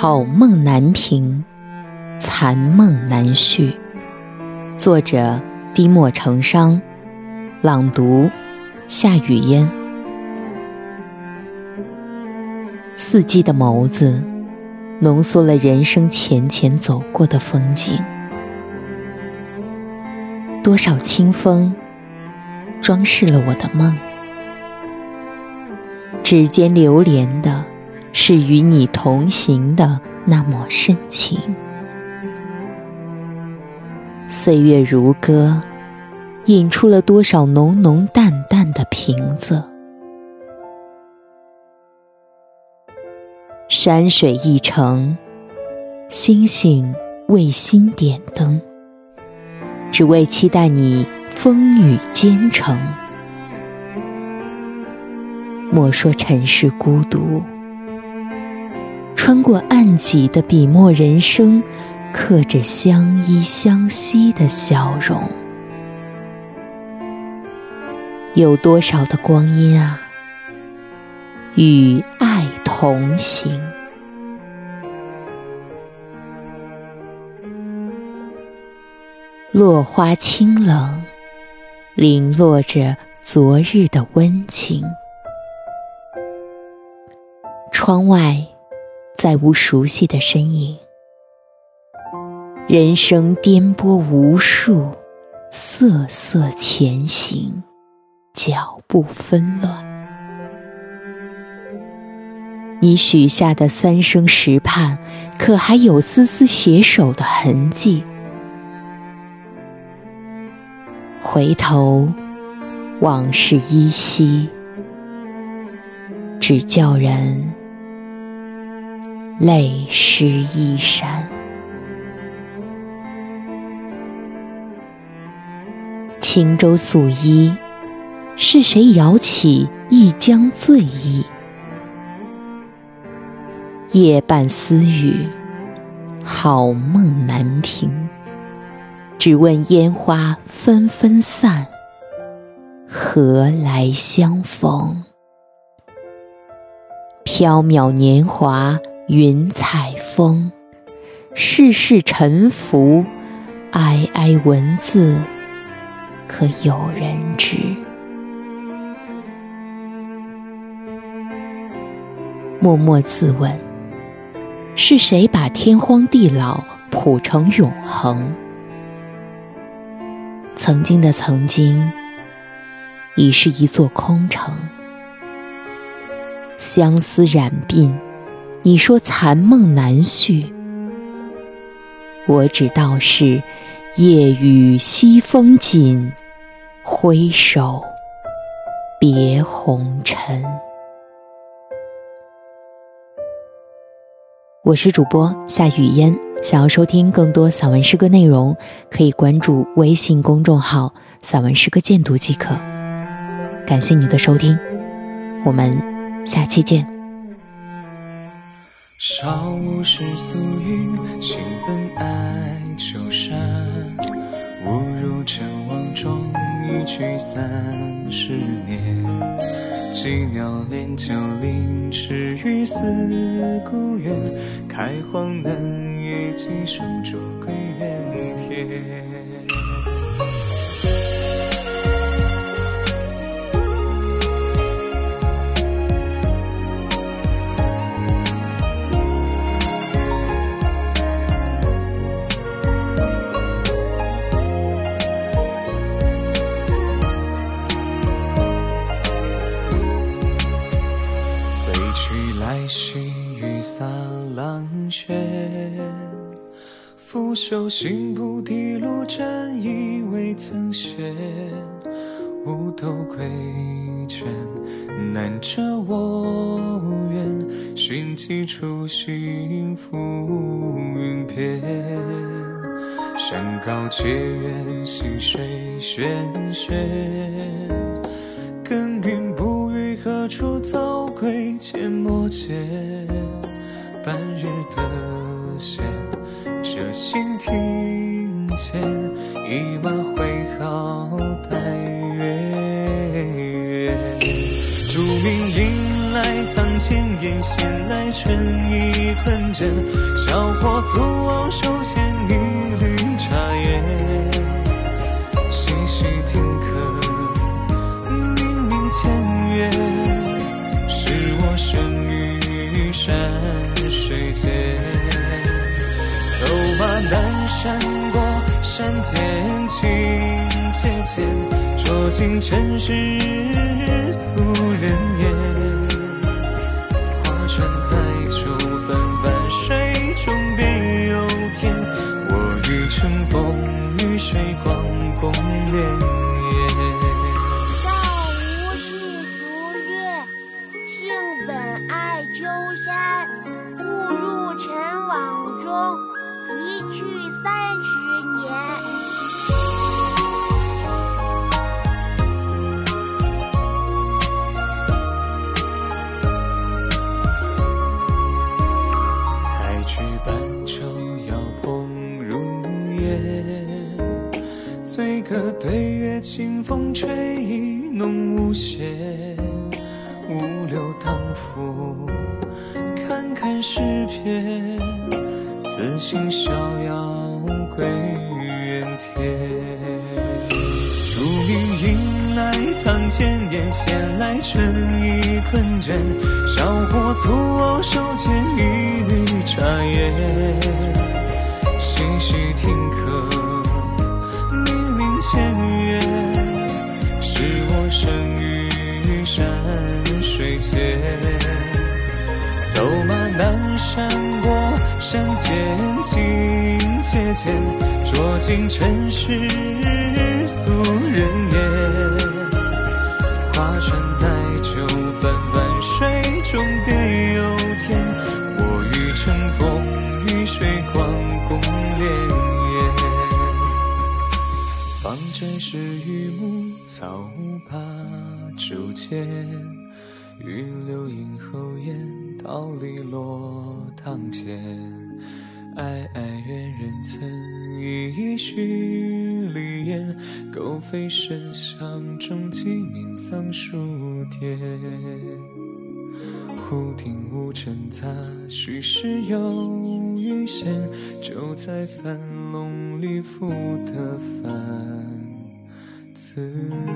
好梦难平，残梦难续。作者：低墨成殇，朗读：夏雨嫣。四季的眸子，浓缩了人生浅浅走过的风景。多少清风，装饰了我的梦。指尖流连的，是与你同行的那抹深情。岁月如歌，引出了多少浓浓淡淡的平仄。山水一程，星星为心点灯，只为期待你风雨兼程。莫说尘世孤独，穿过暗几的笔墨人生，刻着相依相惜的笑容。有多少的光阴啊，与爱同行。落花清冷，零落着昨日的温情。窗外，再无熟悉的身影。人生颠簸无数，瑟瑟前行，脚步纷乱。你许下的三生石畔，可还有丝丝携手的痕迹？回头，往事依稀，只叫人。泪湿衣衫，轻舟素衣，是谁摇起一江醉意？夜半私语，好梦难平。只问烟花纷纷散，何来相逢？缥缈年华。云彩风，世事沉浮，哀哀文字，可有人知？默默自问，是谁把天荒地老谱成永恒？曾经的曾经，已是一座空城，相思染鬓。你说残梦难续，我只道是夜雨西风紧，挥手别红尘。我是主播夏雨嫣，想要收听更多散文诗歌内容，可以关注微信公众号“散文诗歌鉴读”即可。感谢你的收听，我们下期见。少无世俗云，心本爱丘山。误入尘网中，一去三十年。羁鸟恋旧林，池鱼思故园。开荒嫩叶几手捉归园田。拂袖行不滴路，沾衣未曾歇。五斗归卷，难遮我愿。寻几处幸浮云边。山高且远，溪水喧喧。耕耘不语何处早归？阡陌间，心庭前，一马挥毫待月圆。竹鸣迎来堂前烟，闲来春意困枕，小伙粗往手牵一缕茶叶，细细听山过山间，情切切，捉尽尘世俗人言。对月，清风吹意浓无限。五柳当扶，看看诗篇。此心逍遥归原天。竹林迎来堂前燕，闲来春意困倦。小火粗往手牵一缕茶叶，细细听客，前缘，是我生于山水间。走马南山过山间，情切切，酌尽尘世方斋是榆木草把竹间，玉流影后檐，桃李落堂前。哀哀怨人曾一许离言，狗吠深巷中，鸡鸣桑树颠。忽听无尘杂，虚实有余弦，就在樊笼里复得返自然。